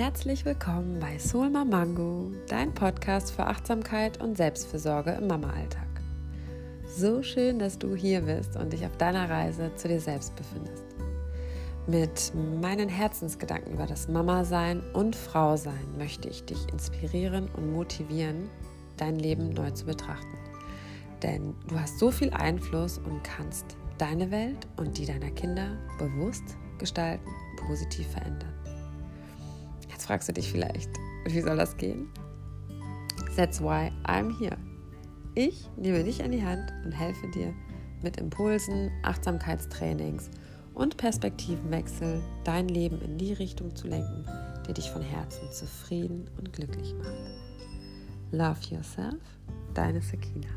Herzlich willkommen bei Soul Mamango, dein Podcast für Achtsamkeit und Selbstfürsorge im Mama-Alltag. So schön, dass du hier bist und dich auf deiner Reise zu dir selbst befindest. Mit meinen Herzensgedanken über das Mama-Sein und Frau-Sein möchte ich dich inspirieren und motivieren, dein Leben neu zu betrachten. Denn du hast so viel Einfluss und kannst deine Welt und die deiner Kinder bewusst gestalten, positiv verändern. Fragst du dich vielleicht, wie soll das gehen? That's why I'm here. Ich nehme dich an die Hand und helfe dir mit Impulsen, Achtsamkeitstrainings und Perspektivenwechsel dein Leben in die Richtung zu lenken, die dich von Herzen zufrieden und glücklich macht. Love yourself, deine Sakina.